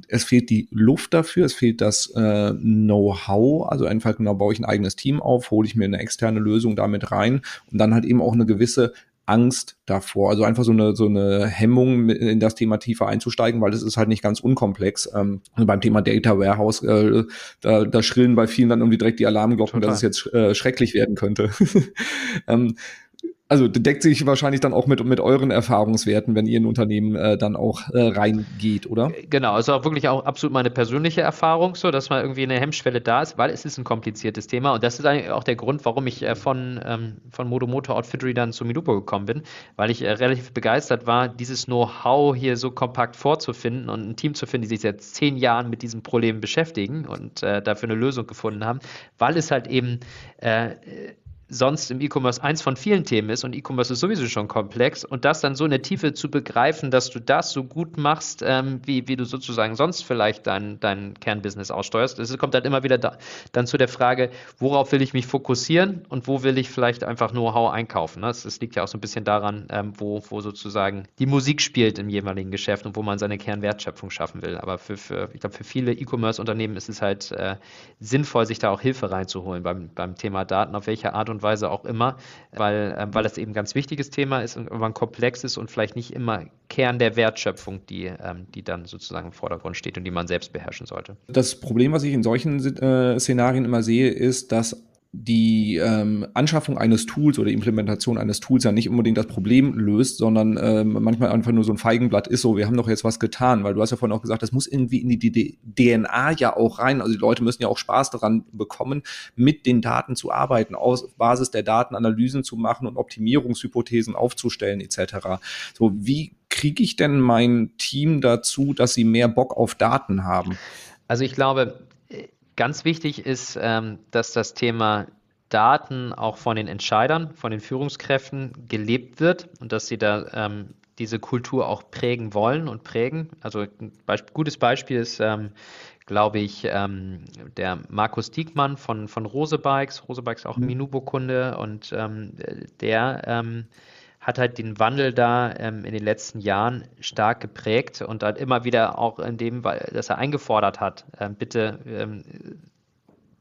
Es fehlt die Luft dafür, es fehlt das äh, Know-how. Also einfach genau baue ich ein eigenes Team auf, hole ich mir eine externe Lösung damit rein und dann halt eben auch eine gewisse Angst davor. Also einfach so eine, so eine Hemmung, in das Thema tiefer einzusteigen, weil es ist halt nicht ganz unkomplex. Ähm, beim Thema Data Warehouse, äh, da, da schrillen bei vielen dann irgendwie direkt die Alarmglocken, Total. dass es jetzt äh, schrecklich werden könnte. ähm, also deckt sich wahrscheinlich dann auch mit, mit euren Erfahrungswerten, wenn ihr in Unternehmen äh, dann auch äh, reingeht, oder? Genau, also auch wirklich auch absolut meine persönliche Erfahrung, so dass mal irgendwie eine Hemmschwelle da ist, weil es ist ein kompliziertes Thema und das ist eigentlich auch der Grund, warum ich äh, von, ähm, von Modomoto Outfittery dann zu Minupo gekommen bin, weil ich äh, relativ begeistert war, dieses Know-how hier so kompakt vorzufinden und ein Team zu finden, die sich seit zehn Jahren mit diesem Problem beschäftigen und äh, dafür eine Lösung gefunden haben, weil es halt eben äh, sonst im E-Commerce eins von vielen Themen ist und E-Commerce ist sowieso schon komplex und das dann so in der Tiefe zu begreifen, dass du das so gut machst, ähm, wie, wie du sozusagen sonst vielleicht dein, dein Kernbusiness aussteuerst. Es kommt halt immer wieder da, dann zu der Frage, worauf will ich mich fokussieren und wo will ich vielleicht einfach Know-how einkaufen. Ne? Das, das, liegt ja auch so ein bisschen daran, ähm, wo, wo sozusagen die Musik spielt im jeweiligen Geschäft und wo man seine Kernwertschöpfung schaffen will. Aber für, für ich glaube, für viele E-Commerce-Unternehmen ist es halt äh, sinnvoll, sich da auch Hilfe reinzuholen beim, beim Thema Daten, auf welche Art und und Weise auch immer, weil, äh, weil das eben ein ganz wichtiges Thema ist und aber ein komplexes und vielleicht nicht immer Kern der Wertschöpfung, die, ähm, die dann sozusagen im Vordergrund steht und die man selbst beherrschen sollte. Das Problem, was ich in solchen äh, Szenarien immer sehe, ist, dass die ähm, Anschaffung eines Tools oder Implementation eines Tools ja nicht unbedingt das Problem löst, sondern ähm, manchmal einfach nur so ein Feigenblatt ist so, wir haben doch jetzt was getan, weil du hast ja vorhin auch gesagt, das muss irgendwie in die DNA ja auch rein, also die Leute müssen ja auch Spaß daran bekommen, mit den Daten zu arbeiten, aus Basis der Daten Analysen zu machen und Optimierungshypothesen aufzustellen etc. So, wie kriege ich denn mein Team dazu, dass sie mehr Bock auf Daten haben? Also ich glaube, Ganz wichtig ist, ähm, dass das Thema Daten auch von den Entscheidern, von den Führungskräften gelebt wird und dass sie da ähm, diese Kultur auch prägen wollen und prägen. Also ein Beisp gutes Beispiel ist, ähm, glaube ich, ähm, der Markus Diekmann von, von Rose Bikes. Rose Bikes auch mhm. Minubo-Kunde und ähm, der ähm, hat halt den Wandel da ähm, in den letzten Jahren stark geprägt und hat immer wieder auch in dem, dass er eingefordert hat, äh, bitte ähm,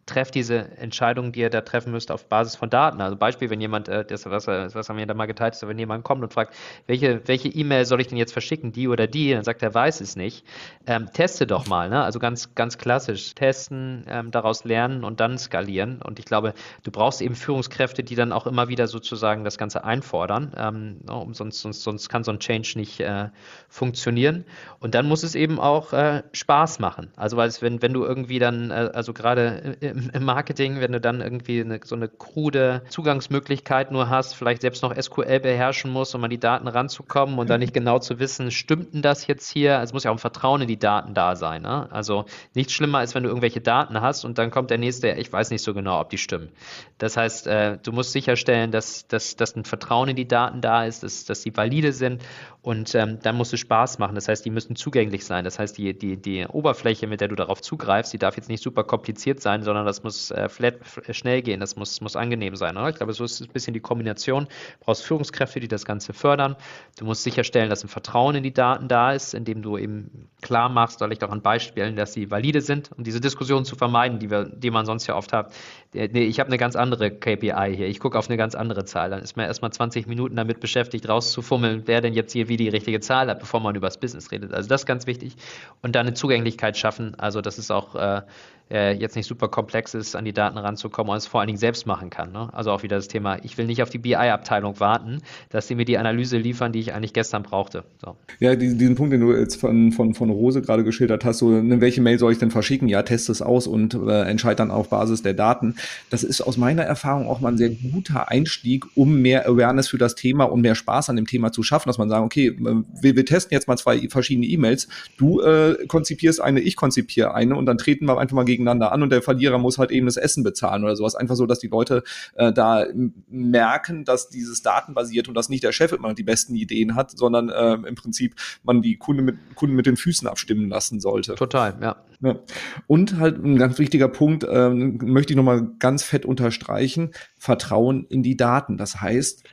trefft diese Entscheidung, die ihr da treffen müsst, auf Basis von Daten. Also Beispiel, wenn jemand, äh, das, was, was haben wir da mal geteilt, ist, wenn jemand kommt und fragt, welche welche E-Mail soll ich denn jetzt verschicken, die oder die, dann sagt er, weiß es nicht. Ähm, teste doch mal, ne? also ganz, ganz klassisch, testen, ähm, daraus lernen und dann skalieren. Und ich glaube, du brauchst eben Führungskräfte, die dann auch immer wieder sozusagen das Ganze einfordern, ähm, ne? um, sonst, sonst, sonst kann so ein Change nicht äh, funktionieren. Und dann muss es eben auch äh, Spaß machen. Also weil es, wenn, wenn du irgendwie dann, äh, also gerade im im, Marketing, wenn du dann irgendwie eine, so eine krude Zugangsmöglichkeit nur hast, vielleicht selbst noch SQL beherrschen musst, um an die Daten ranzukommen und dann nicht genau zu wissen, stimmt denn das jetzt hier? Also muss ja auch ein Vertrauen in die Daten da sein. Ne? Also nichts schlimmer ist, wenn du irgendwelche Daten hast und dann kommt der nächste, ich weiß nicht so genau, ob die stimmen. Das heißt, äh, du musst sicherstellen, dass, dass, dass ein Vertrauen in die Daten da ist, dass, dass sie valide sind und ähm, dann musst du Spaß machen. Das heißt, die müssen zugänglich sein. Das heißt, die, die, die Oberfläche, mit der du darauf zugreifst, die darf jetzt nicht super kompliziert sein, sondern das muss äh, flat, schnell gehen, das muss, muss angenehm sein. Oder? Ich glaube, so ist ein bisschen die Kombination. Du brauchst Führungskräfte, die das Ganze fördern. Du musst sicherstellen, dass ein Vertrauen in die Daten da ist, indem du eben klar machst, vielleicht auch an Beispielen, dass sie valide sind, um diese Diskussion zu vermeiden, die, wir, die man sonst ja oft hat. Nee, ich habe eine ganz andere KPI hier. Ich gucke auf eine ganz andere Zahl. Dann ist man erstmal 20 Minuten damit beschäftigt, rauszufummeln, wer denn jetzt hier wie die richtige Zahl hat, bevor man über das Business redet. Also das ist ganz wichtig. Und dann eine Zugänglichkeit schaffen. Also das ist auch äh, äh, jetzt nicht super komplex ist, an die Daten ranzukommen und es vor allen Dingen selbst machen kann. Ne? Also auch wieder das Thema, ich will nicht auf die BI-Abteilung warten, dass sie mir die Analyse liefern, die ich eigentlich gestern brauchte. So. Ja, diesen, diesen Punkt, den du jetzt von, von, von Rose gerade geschildert hast, so, ne, welche Mail soll ich denn verschicken? Ja, teste es aus und äh, entscheide dann auf Basis der Daten. Das ist aus meiner Erfahrung auch mal ein sehr guter Einstieg, um mehr Awareness für das Thema und mehr Spaß an dem Thema zu schaffen, dass man sagt, okay, wir, wir testen jetzt mal zwei verschiedene E-Mails. Du äh, konzipierst eine, ich konzipiere eine und dann treten wir einfach mal gegeneinander an und der Verlierer muss halt eben das Essen bezahlen oder sowas. Einfach so, dass die Leute äh, da merken, dass dieses datenbasiert und dass nicht der Chef immer die besten Ideen hat, sondern äh, im Prinzip man die Kunde mit, Kunden mit den Füßen abstimmen lassen sollte. Total, ja. ja. Und halt ein ganz wichtiger Punkt, äh, möchte ich nochmal ganz fett unterstreichen, Vertrauen in die Daten. Das heißt,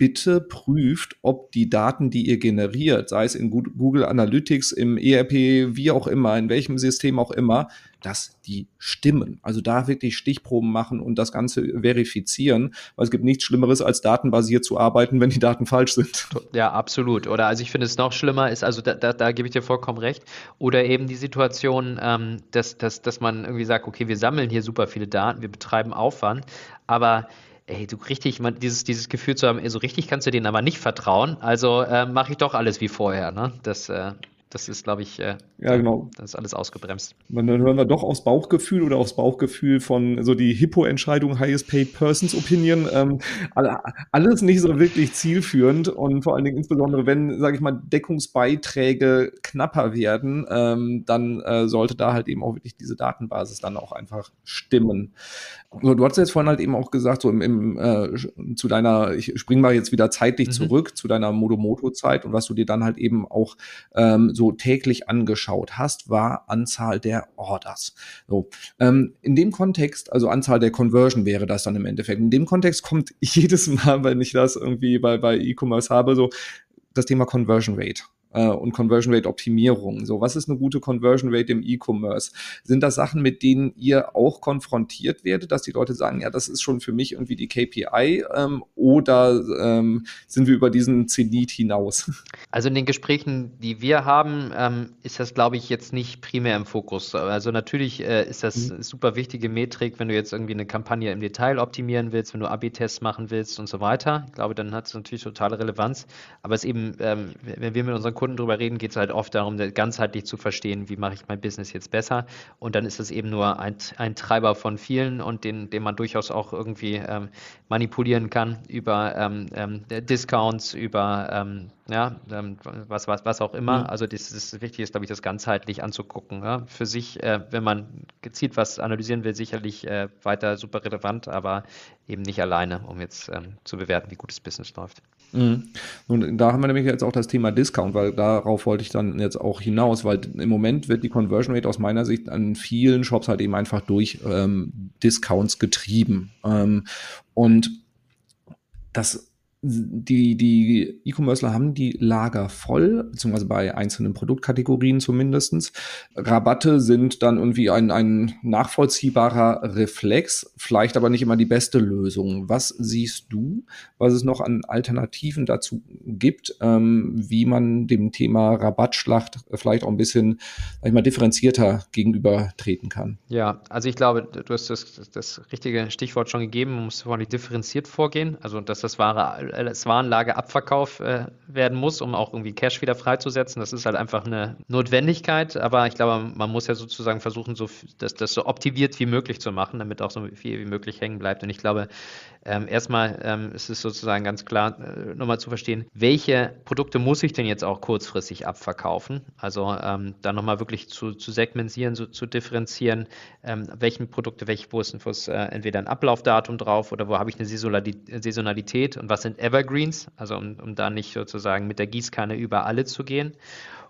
bitte prüft, ob die Daten, die ihr generiert, sei es in Google Analytics, im ERP, wie auch immer, in welchem System auch immer, dass die stimmen. Also da wirklich Stichproben machen und das Ganze verifizieren, weil es gibt nichts Schlimmeres, als datenbasiert zu arbeiten, wenn die Daten falsch sind. Ja, absolut. Oder also ich finde es noch schlimmer ist, also da, da, da gebe ich dir vollkommen recht, oder eben die Situation, ähm, dass, dass, dass man irgendwie sagt, okay, wir sammeln hier super viele Daten, wir betreiben Aufwand, aber ey, du richtig, man, dieses, dieses Gefühl zu haben, ey, so richtig kannst du denen aber nicht vertrauen, also äh, mache ich doch alles wie vorher. Ne? Das, äh, das ist, glaube ich, äh, ja, genau. das ist alles ausgebremst. Und dann hören wir doch aufs Bauchgefühl oder aufs Bauchgefühl von so die Hippo-Entscheidung, Highest Paid Persons Opinion. Ähm, alles nicht so wirklich zielführend und vor allen Dingen insbesondere, wenn, sage ich mal, Deckungsbeiträge knapper werden, ähm, dann äh, sollte da halt eben auch wirklich diese Datenbasis dann auch einfach stimmen. So, du hast jetzt vorhin halt eben auch gesagt, so im, im äh, zu deiner, ich spring mal jetzt wieder zeitlich mhm. zurück, zu deiner Modomoto-Zeit und was du dir dann halt eben auch ähm, so täglich angeschaut hast, war Anzahl der Orders. So, ähm, in dem Kontext, also Anzahl der Conversion wäre das dann im Endeffekt. In dem Kontext kommt jedes Mal, wenn ich das irgendwie bei, bei E-Commerce habe, so das Thema Conversion Rate äh, und Conversion Rate Optimierung. So, was ist eine gute Conversion Rate im E-Commerce? Sind das Sachen, mit denen ihr auch konfrontiert werdet, dass die Leute sagen, ja, das ist schon für mich irgendwie die KPI ähm, oder ähm, sind wir über diesen Zenit hinaus? Also in den Gesprächen, die wir haben, ähm, ist das, glaube ich, jetzt nicht primär im Fokus. Also natürlich äh, ist das mhm. super wichtige Metrik, wenn du jetzt irgendwie eine Kampagne im Detail optimieren willst, wenn du AB-Tests machen willst und so weiter. Ich glaube, dann hat es natürlich totale Relevanz. Aber es ist eben, ähm, wenn wir mit unseren Kunden drüber reden, geht es halt oft darum, ganzheitlich zu verstehen, wie mache ich mein Business jetzt besser. Und dann ist es eben nur ein, ein Treiber von vielen und den, den man durchaus auch irgendwie ähm, manipulieren kann über ähm, ähm, Discounts, über ähm, ja, ähm, was, was, was auch immer. Mhm. Also das ist wichtig, ist, glaube ich, das ganzheitlich anzugucken. Ja? Für sich, äh, wenn man gezielt was analysieren will, sicherlich äh, weiter super relevant, aber eben nicht alleine, um jetzt ähm, zu bewerten, wie gut das Business läuft. Mhm. Und da haben wir nämlich jetzt auch das Thema Discount, weil darauf wollte ich dann jetzt auch hinaus, weil im Moment wird die Conversion Rate aus meiner Sicht an vielen Shops halt eben einfach durch ähm, Discounts getrieben. Ähm, und das die, die E-Commercer haben die Lager voll, beziehungsweise bei einzelnen Produktkategorien zumindestens. Rabatte sind dann irgendwie ein, ein nachvollziehbarer Reflex, vielleicht aber nicht immer die beste Lösung. Was siehst du, was es noch an Alternativen dazu gibt, ähm, wie man dem Thema Rabattschlacht vielleicht auch ein bisschen, sag ich mal, differenzierter gegenübertreten kann? Ja, also ich glaube, du hast das, das richtige Stichwort schon gegeben, man muss vorhin differenziert vorgehen, also dass das wahre als Warenlagerabverkauf äh, werden muss, um auch irgendwie Cash wieder freizusetzen. Das ist halt einfach eine Notwendigkeit, aber ich glaube, man muss ja sozusagen versuchen, so, das, das so optimiert wie möglich zu machen, damit auch so viel wie möglich hängen bleibt. Und ich glaube, ähm, erstmal ähm, ist es sozusagen ganz klar, äh, nochmal zu verstehen, welche Produkte muss ich denn jetzt auch kurzfristig abverkaufen? Also ähm, dann nochmal wirklich zu, zu segmentieren, so, zu differenzieren, ähm, welchen Produkte, welche, wo ist, wo ist äh, entweder ein Ablaufdatum drauf oder wo habe ich eine Saisonalität und was sind Evergreens, also um, um da nicht sozusagen mit der Gießkanne über alle zu gehen.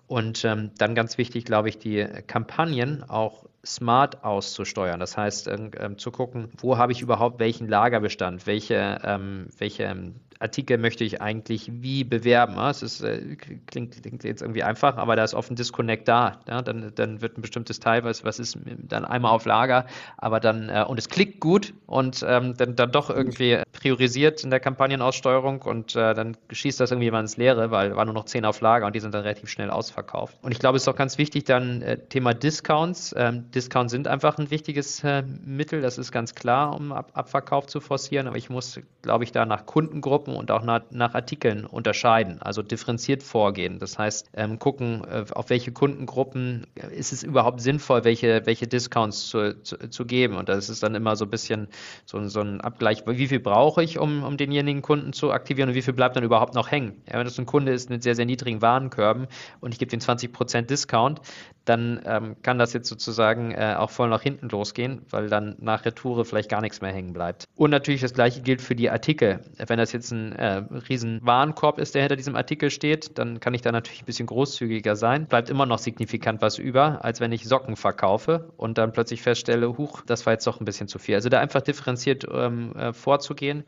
Und ähm, dann ganz wichtig, glaube ich, die Kampagnen auch smart auszusteuern. Das heißt, ähm, zu gucken, wo habe ich überhaupt welchen Lagerbestand, welche, ähm, welche ähm, Artikel möchte ich eigentlich wie bewerben. Es ist, äh, klingt, klingt, jetzt irgendwie einfach, aber da ist oft ein Disconnect da. Ja? Dann, dann wird ein bestimmtes Teil, was, was ist dann einmal auf Lager, aber dann, äh, und es klickt gut und ähm, dann, dann doch irgendwie priorisiert in der Kampagnenaussteuerung und äh, dann schießt das irgendwie mal ins Leere, weil waren nur noch zehn auf Lager und die sind dann relativ schnell ausverkauft. Und ich glaube, es ist auch ganz wichtig, dann äh, Thema Discounts. Ähm, Discounts sind einfach ein wichtiges äh, Mittel, das ist ganz klar, um Ab Abverkauf zu forcieren, aber ich muss, glaube ich, da nach Kundengruppen Gruppen und auch nach, nach Artikeln unterscheiden, also differenziert vorgehen. Das heißt, ähm, gucken, äh, auf welche Kundengruppen ist es überhaupt sinnvoll, welche, welche Discounts zu, zu, zu geben. Und das ist dann immer so ein bisschen so, so ein Abgleich, wie viel brauche ich, um, um denjenigen Kunden zu aktivieren und wie viel bleibt dann überhaupt noch hängen. Ja, wenn das ein Kunde ist mit sehr, sehr niedrigen Warenkörben und ich gebe den 20% Discount, dann ähm, kann das jetzt sozusagen äh, auch voll nach hinten losgehen, weil dann nach Retoure vielleicht gar nichts mehr hängen bleibt. Und natürlich das gleiche gilt für die Artikel. Wenn das jetzt ein äh, riesen Warenkorb ist, der hinter diesem Artikel steht, dann kann ich da natürlich ein bisschen großzügiger sein. Bleibt immer noch signifikant was über, als wenn ich Socken verkaufe und dann plötzlich feststelle, huch, das war jetzt doch ein bisschen zu viel. Also da einfach differenziert ähm, äh, vorzugehen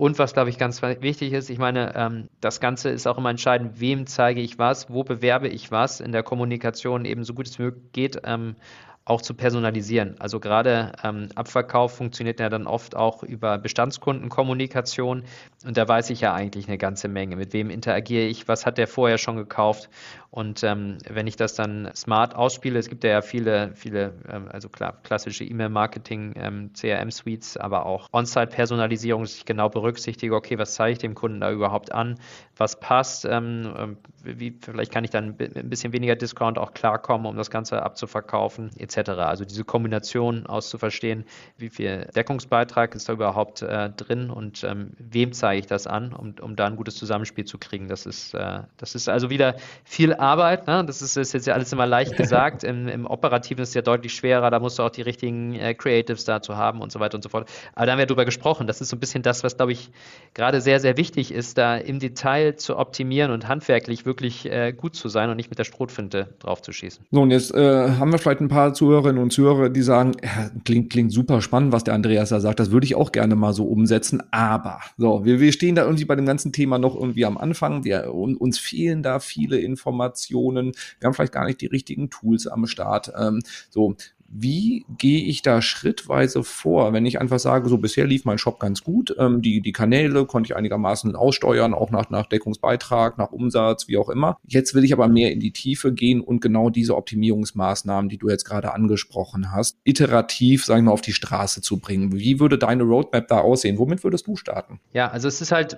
und was, glaube ich, ganz wichtig ist, ich meine, ähm, das Ganze ist auch immer entscheidend, wem zeige ich was, wo bewerbe ich was in der Kommunikation eben so gut es möglich geht, ähm, auch zu personalisieren. Also gerade ähm, Abverkauf funktioniert ja dann oft auch über Bestandskundenkommunikation und da weiß ich ja eigentlich eine ganze Menge. Mit wem interagiere ich, was hat der vorher schon gekauft und ähm, wenn ich das dann smart ausspiele, es gibt ja viele, viele, ähm, also klar, klassische E-Mail-Marketing, ähm, CRM-Suites, aber auch On-Site-Personalisierung, dass ich genau berücksichtige, okay, was zeige ich dem Kunden da überhaupt an, was passt, ähm, ähm, wie, vielleicht kann ich dann ein bisschen weniger Discount auch klarkommen, um das Ganze abzuverkaufen, etc. Also diese Kombination auszuverstehen, wie viel Deckungsbeitrag ist da überhaupt äh, drin und ähm, wem zeige ich das an, um, um da ein gutes Zusammenspiel zu kriegen. Das ist, äh, das ist also wieder viel Arbeit. Ne? Das ist, ist, jetzt ja alles immer leicht gesagt. Im, Im, Operativen ist es ja deutlich schwerer. Da musst du auch die richtigen äh, Creatives dazu haben und so weiter und so fort. Aber da haben wir drüber gesprochen. Das ist so ein bisschen das, was, glaube ich, gerade sehr, sehr wichtig ist, da im Detail zu optimieren und handwerklich wirklich äh, gut zu sein und nicht mit der Strohfinte drauf zu schießen. So, und jetzt äh, haben wir vielleicht ein paar Zuhörerinnen und Zuhörer, die sagen, ja, klingt, klingt super spannend, was der Andreas da sagt. Das würde ich auch gerne mal so umsetzen. Aber, so, wir, wir stehen da irgendwie bei dem ganzen Thema noch irgendwie am Anfang. Wir, uns fehlen da viele Informationen Informationen, wir haben vielleicht gar nicht die richtigen Tools am Start. Ähm, so, wie gehe ich da schrittweise vor, wenn ich einfach sage, so bisher lief mein Shop ganz gut, ähm, die, die Kanäle konnte ich einigermaßen aussteuern, auch nach, nach Deckungsbeitrag, nach Umsatz, wie auch immer. Jetzt will ich aber mehr in die Tiefe gehen und genau diese Optimierungsmaßnahmen, die du jetzt gerade angesprochen hast, iterativ, sagen wir mal, auf die Straße zu bringen. Wie würde deine Roadmap da aussehen? Womit würdest du starten? Ja, also es ist halt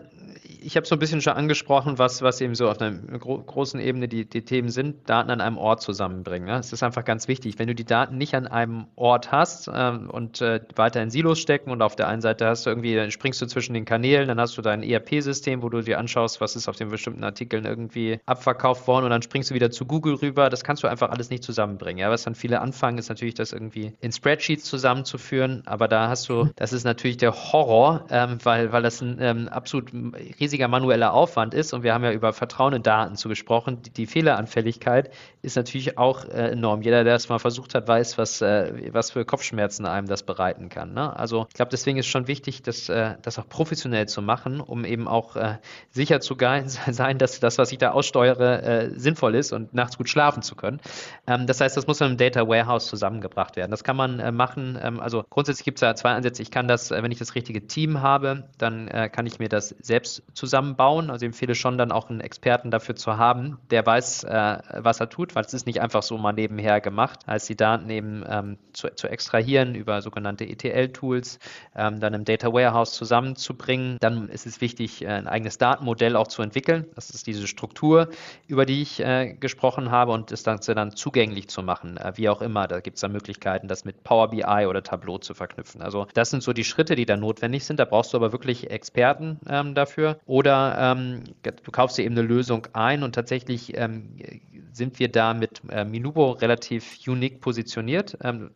ich habe so ein bisschen schon angesprochen, was, was eben so auf einer gro großen Ebene die, die Themen sind, Daten an einem Ort zusammenbringen. Ne? Es ist einfach ganz wichtig. Wenn du die Daten nicht an einem Ort hast ähm, und äh, weiter in Silos stecken und auf der einen Seite hast du irgendwie, dann springst du zwischen den Kanälen, dann hast du dein ERP-System, wo du dir anschaust, was ist auf den bestimmten Artikeln irgendwie abverkauft worden und dann springst du wieder zu Google rüber. Das kannst du einfach alles nicht zusammenbringen. Ja? Was dann viele anfangen, ist natürlich, das irgendwie in Spreadsheets zusammenzuführen, aber da hast du, das ist natürlich der Horror, ähm, weil, weil das ein ähm, absolut riesiges riesiger manueller Aufwand ist und wir haben ja über Vertrauen in Daten zu gesprochen, die, die Fehleranfälligkeit ist natürlich auch äh, enorm. Jeder, der es mal versucht hat, weiß, was, äh, was für Kopfschmerzen einem das bereiten kann. Ne? Also ich glaube, deswegen ist schon wichtig, das, äh, das auch professionell zu machen, um eben auch äh, sicher zu sein, dass das, was ich da aussteuere, äh, sinnvoll ist und nachts gut schlafen zu können. Ähm, das heißt, das muss im Data Warehouse zusammengebracht werden. Das kann man äh, machen. Ähm, also grundsätzlich gibt es da zwei Ansätze. Ich kann das, wenn ich das richtige Team habe, dann kann ich mir das selbst zusammenbauen. Also ich empfehle schon dann auch einen Experten dafür zu haben, der weiß, äh, was er tut, weil es ist nicht einfach so mal nebenher gemacht, als die Daten eben ähm, zu, zu, extrahieren über sogenannte ETL-Tools, ähm, dann im Data Warehouse zusammenzubringen. Dann ist es wichtig, äh, ein eigenes Datenmodell auch zu entwickeln. Das ist diese Struktur, über die ich äh, gesprochen habe und das Ganze dann zugänglich zu machen, äh, wie auch immer. Da gibt es dann Möglichkeiten, das mit Power BI oder Tableau zu verknüpfen. Also das sind so die Schritte, die da notwendig sind. Da brauchst du aber wirklich Experten ähm, dafür. Oder ähm, du kaufst dir eben eine Lösung ein und tatsächlich ähm, sind wir da mit äh, Minubo relativ unique positioniert. Ähm,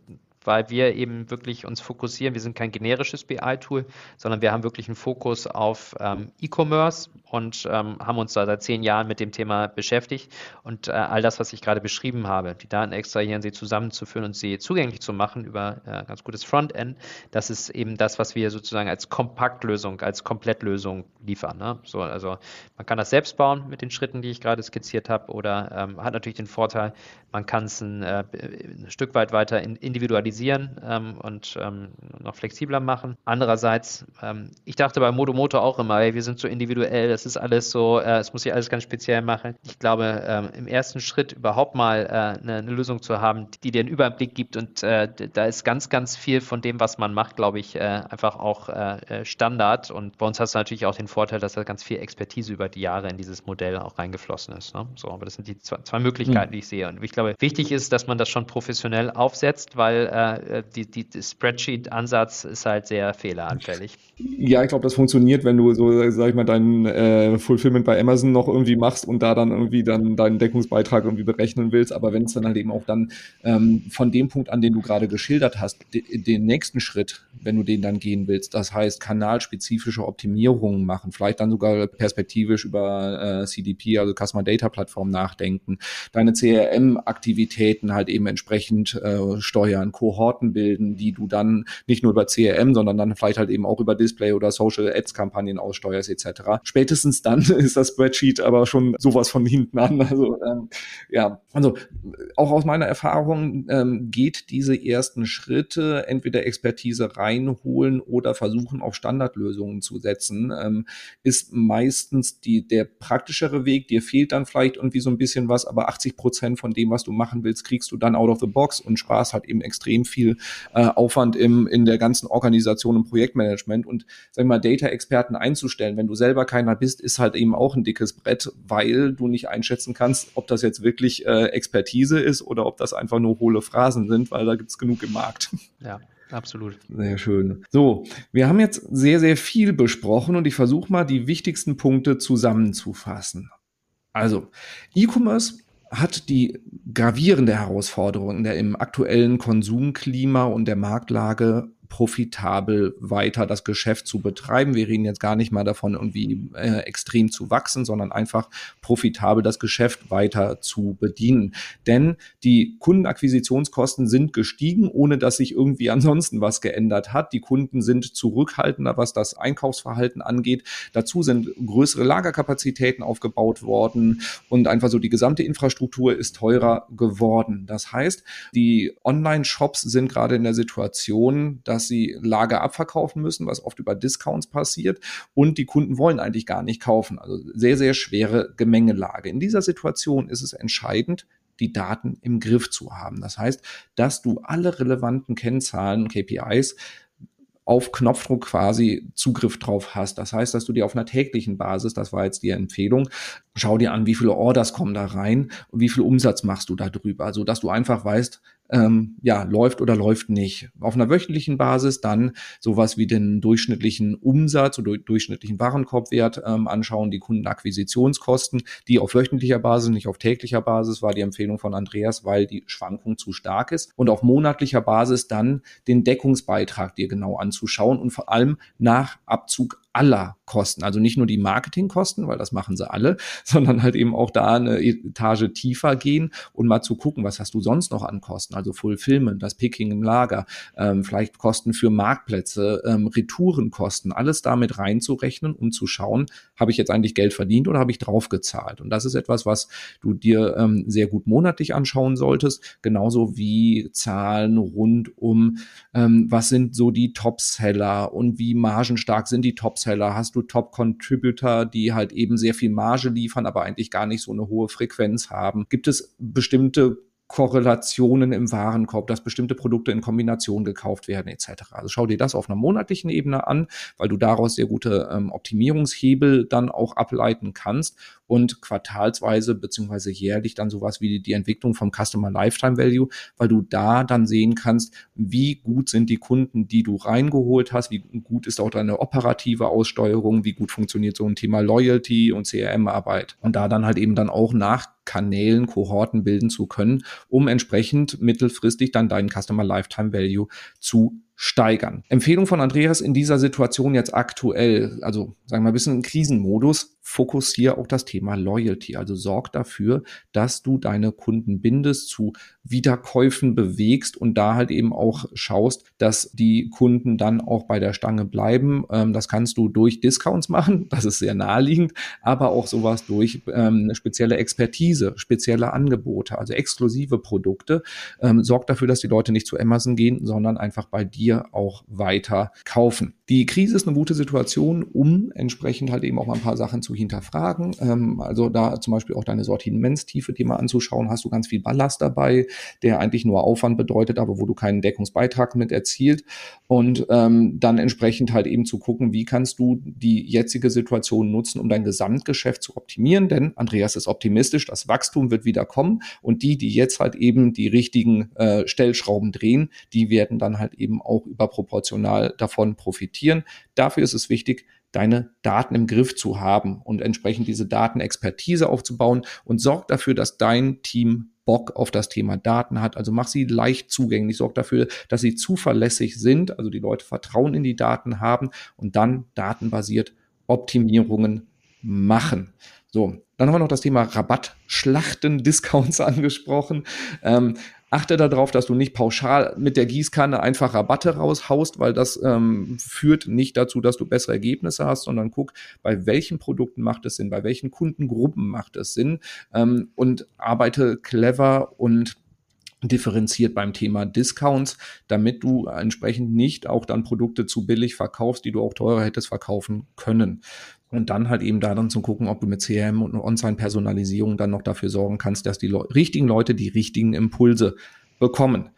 weil wir eben wirklich uns fokussieren. Wir sind kein generisches BI-Tool, sondern wir haben wirklich einen Fokus auf ähm, E-Commerce und ähm, haben uns da seit zehn Jahren mit dem Thema beschäftigt. Und äh, all das, was ich gerade beschrieben habe, die Daten extrahieren, sie zusammenzuführen und sie zugänglich zu machen über äh, ganz gutes Frontend, das ist eben das, was wir sozusagen als Kompaktlösung, als Komplettlösung liefern. Ne? So, also man kann das selbst bauen mit den Schritten, die ich gerade skizziert habe, oder ähm, hat natürlich den Vorteil, man kann es ein, äh, ein Stück weit weiter individualisieren standardisieren ähm, und ähm, noch flexibler machen. Andererseits, ähm, ich dachte bei Modomoto auch immer, ey, wir sind so individuell, das ist alles so, äh, es muss sich alles ganz speziell machen. Ich glaube, ähm, im ersten Schritt überhaupt mal äh, eine, eine, Lösung zu haben, die dir einen Überblick gibt und äh, da ist ganz, ganz viel von dem, was man macht, glaube ich, äh, einfach auch äh, äh, Standard. Und bei uns hast du natürlich auch den Vorteil, dass da ganz viel Expertise über die Jahre in dieses Modell auch reingeflossen ist. Ne? So, aber das sind die zwei, zwei Möglichkeiten, mhm. die ich sehe. Und ich glaube, wichtig ist, dass man das schon professionell aufsetzt, weil äh, die, die, die Spreadsheet-Ansatz ist halt sehr fehleranfällig. Ja, ich glaube, das funktioniert, wenn du so, sag ich mal, dein äh, Fulfillment bei Amazon noch irgendwie machst und da dann irgendwie dann deinen Deckungsbeitrag irgendwie berechnen willst. Aber wenn es dann halt eben auch dann ähm, von dem Punkt an, den du gerade geschildert hast, de, den nächsten Schritt, wenn du den dann gehen willst, das heißt kanalspezifische Optimierungen machen, vielleicht dann sogar perspektivisch über äh, CDP, also Customer Data Plattform nachdenken, deine CRM-Aktivitäten halt eben entsprechend äh, steuern, Kohorten bilden, die du dann nicht nur über CRM, sondern dann vielleicht halt eben auch über Display oder Social Ads Kampagnen aussteuerst etc. Spätestens dann ist das Spreadsheet aber schon sowas von hinten an. Also ähm, ja, also auch aus meiner Erfahrung ähm, geht diese ersten Schritte entweder Expertise reinholen oder versuchen auf Standardlösungen zu setzen, ähm, ist meistens die der praktischere Weg. Dir fehlt dann vielleicht irgendwie so ein bisschen was, aber 80 Prozent von dem, was du machen willst, kriegst du dann out of the box und sparst halt eben extrem viel äh, Aufwand im, in der ganzen Organisation und Projektmanagement. Und sag mal, Data-Experten einzustellen, wenn du selber keiner bist, ist halt eben auch ein dickes Brett, weil du nicht einschätzen kannst, ob das jetzt wirklich äh, Expertise ist oder ob das einfach nur hohle Phrasen sind, weil da gibt's genug im Markt. Ja. Absolut. Sehr schön. So, wir haben jetzt sehr, sehr viel besprochen und ich versuche mal die wichtigsten Punkte zusammenzufassen. Also, E-Commerce hat die gravierende Herausforderung der im aktuellen Konsumklima und der Marktlage profitabel weiter das Geschäft zu betreiben. Wir reden jetzt gar nicht mal davon, irgendwie äh, extrem zu wachsen, sondern einfach profitabel das Geschäft weiter zu bedienen. Denn die Kundenakquisitionskosten sind gestiegen, ohne dass sich irgendwie ansonsten was geändert hat. Die Kunden sind zurückhaltender, was das Einkaufsverhalten angeht. Dazu sind größere Lagerkapazitäten aufgebaut worden und einfach so die gesamte Infrastruktur ist teurer geworden. Das heißt, die Online-Shops sind gerade in der Situation, dass dass sie Lager abverkaufen müssen, was oft über Discounts passiert. Und die Kunden wollen eigentlich gar nicht kaufen. Also sehr, sehr schwere Gemengelage. In dieser Situation ist es entscheidend, die Daten im Griff zu haben. Das heißt, dass du alle relevanten Kennzahlen, KPIs auf Knopfdruck quasi Zugriff drauf hast. Das heißt, dass du dir auf einer täglichen Basis, das war jetzt die Empfehlung, schau dir an, wie viele Orders kommen da rein und wie viel Umsatz machst du da drüber. Also, dass du einfach weißt, ähm, ja, läuft oder läuft nicht. Auf einer wöchentlichen Basis dann sowas wie den durchschnittlichen Umsatz oder durchschnittlichen Warenkorbwert ähm, anschauen, die Kundenakquisitionskosten, die auf wöchentlicher Basis, nicht auf täglicher Basis, war die Empfehlung von Andreas, weil die Schwankung zu stark ist. Und auf monatlicher Basis dann den Deckungsbeitrag dir genau anzuschauen und vor allem nach Abzug aller Kosten. Also nicht nur die Marketingkosten, weil das machen sie alle, sondern halt eben auch da eine Etage tiefer gehen und mal zu gucken, was hast du sonst noch an Kosten? Also Fulfillment, das Picking im Lager, ähm, vielleicht Kosten für Marktplätze, ähm, Retourenkosten, alles damit reinzurechnen, um zu schauen, habe ich jetzt eigentlich Geld verdient oder habe ich draufgezahlt? Und das ist etwas, was du dir ähm, sehr gut monatlich anschauen solltest, genauso wie Zahlen rund um, ähm, was sind so die Topseller und wie margenstark sind die Topseller? Hast du Top-Contributor, die halt eben sehr viel Marge liefern, aber eigentlich gar nicht so eine hohe Frequenz haben? Gibt es bestimmte Korrelationen im Warenkorb, dass bestimmte Produkte in Kombination gekauft werden etc. Also schau dir das auf einer monatlichen Ebene an, weil du daraus sehr gute ähm, Optimierungshebel dann auch ableiten kannst und quartalsweise beziehungsweise jährlich dann sowas wie die Entwicklung vom Customer Lifetime Value, weil du da dann sehen kannst, wie gut sind die Kunden, die du reingeholt hast, wie gut ist auch deine operative Aussteuerung, wie gut funktioniert so ein Thema Loyalty und CRM-Arbeit und da dann halt eben dann auch nach Kanälen, Kohorten bilden zu können, um entsprechend mittelfristig dann deinen Customer Lifetime Value zu steigern. Empfehlung von Andreas in dieser Situation jetzt aktuell, also sagen wir mal ein bisschen im Krisenmodus, fokussiere auch das Thema Loyalty. Also sorg dafür, dass du deine Kunden bindest, zu Wiederkäufen bewegst und da halt eben auch schaust, dass die Kunden dann auch bei der Stange bleiben. Ähm, das kannst du durch Discounts machen, das ist sehr naheliegend, aber auch sowas durch ähm, spezielle Expertise, spezielle Angebote, also exklusive Produkte. Ähm, sorg dafür, dass die Leute nicht zu Amazon gehen, sondern einfach bei dir auch weiter kaufen. Die Krise ist eine gute Situation, um entsprechend halt eben auch mal ein paar Sachen zu hinterfragen. Ähm, also da zum Beispiel auch deine Sortimentstiefe dir mal anzuschauen. Hast du ganz viel Ballast dabei, der eigentlich nur Aufwand bedeutet, aber wo du keinen Deckungsbeitrag mit erzielt. Und ähm, dann entsprechend halt eben zu gucken, wie kannst du die jetzige Situation nutzen, um dein Gesamtgeschäft zu optimieren. Denn Andreas ist optimistisch, das Wachstum wird wieder kommen und die, die jetzt halt eben die richtigen äh, Stellschrauben drehen, die werden dann halt eben auch überproportional davon profitieren. Dafür ist es wichtig, deine Daten im Griff zu haben und entsprechend diese Datenexpertise aufzubauen und sorg dafür, dass dein Team Bock auf das Thema Daten hat. Also mach sie leicht zugänglich, sorg dafür, dass sie zuverlässig sind, also die Leute Vertrauen in die Daten haben und dann datenbasiert Optimierungen machen. So, dann haben wir noch das Thema Rabattschlachten, Discounts angesprochen. Ähm, Achte darauf, dass du nicht pauschal mit der Gießkanne einfach Rabatte raushaust, weil das ähm, führt nicht dazu, dass du bessere Ergebnisse hast, sondern guck, bei welchen Produkten macht es Sinn, bei welchen Kundengruppen macht es Sinn ähm, und arbeite clever und differenziert beim Thema Discounts, damit du entsprechend nicht auch dann Produkte zu billig verkaufst, die du auch teurer hättest verkaufen können. Und dann halt eben da dann zu gucken, ob du mit CRM und On-Sign-Personalisierung dann noch dafür sorgen kannst, dass die Le richtigen Leute die richtigen Impulse bekommen.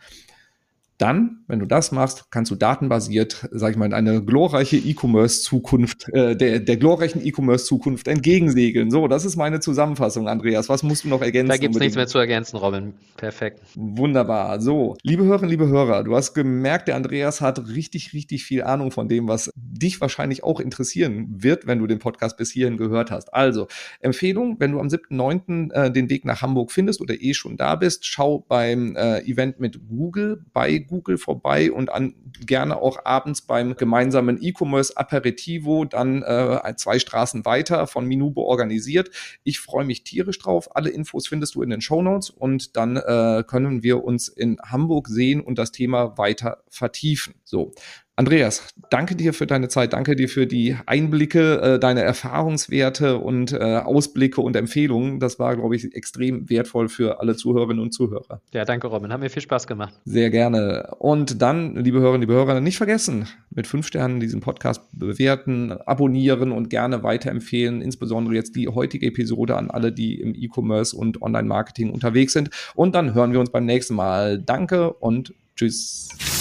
Dann, wenn du das machst, kannst du datenbasiert, sag ich mal, in eine glorreiche E-Commerce-Zukunft, äh, der, der glorreichen E-Commerce-Zukunft entgegensegeln. So, das ist meine Zusammenfassung, Andreas. Was musst du noch ergänzen? Da gibt es nichts mehr zu ergänzen, Robin. Perfekt. Wunderbar. So, liebe Hörerinnen, liebe Hörer, du hast gemerkt, der Andreas hat richtig, richtig viel Ahnung von dem, was dich wahrscheinlich auch interessieren wird, wenn du den Podcast bis hierhin gehört hast. Also, Empfehlung, wenn du am 7.9. Äh, den Weg nach Hamburg findest oder eh schon da bist, schau beim äh, Event mit Google bei Google vorbei und an, gerne auch abends beim gemeinsamen E-Commerce Aperitivo, dann äh, zwei Straßen weiter von Minubo organisiert. Ich freue mich tierisch drauf. Alle Infos findest du in den Show Notes und dann äh, können wir uns in Hamburg sehen und das Thema weiter vertiefen. So, Andreas, danke dir für deine Zeit, danke dir für die Einblicke, äh, deine Erfahrungswerte und äh, Ausblicke und Empfehlungen. Das war, glaube ich, extrem wertvoll für alle Zuhörerinnen und Zuhörer. Ja, danke, Robin. Hat mir viel Spaß gemacht. Sehr gerne. Und dann, liebe Hörerinnen, liebe Hörer, nicht vergessen, mit fünf Sternen diesen Podcast bewerten, abonnieren und gerne weiterempfehlen. Insbesondere jetzt die heutige Episode an alle, die im E-Commerce und Online-Marketing unterwegs sind. Und dann hören wir uns beim nächsten Mal. Danke und tschüss.